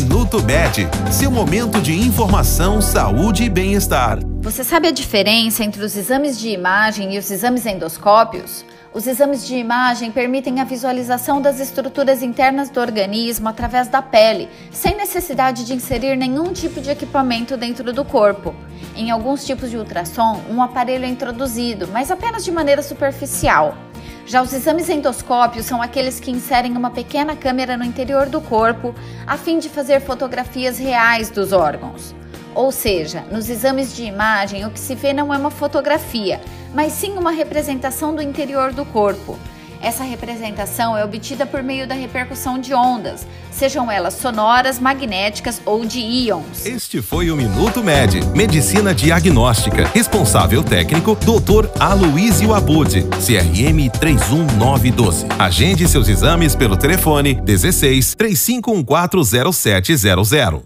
Minuto Med, seu momento de informação, saúde e bem-estar. Você sabe a diferença entre os exames de imagem e os exames endoscópios? Os exames de imagem permitem a visualização das estruturas internas do organismo através da pele, sem necessidade de inserir nenhum tipo de equipamento dentro do corpo. Em alguns tipos de ultrassom, um aparelho é introduzido, mas apenas de maneira superficial. Já os exames endoscópios são aqueles que inserem uma pequena câmera no interior do corpo a fim de fazer fotografias reais dos órgãos. Ou seja, nos exames de imagem o que se vê não é uma fotografia, mas sim uma representação do interior do corpo. Essa representação é obtida por meio da repercussão de ondas, sejam elas sonoras, magnéticas ou de íons. Este foi o Minuto Med, Medicina Diagnóstica. Responsável técnico, Dr. Aloysio Abud, CRM 31912. Agende seus exames pelo telefone 16 35140700.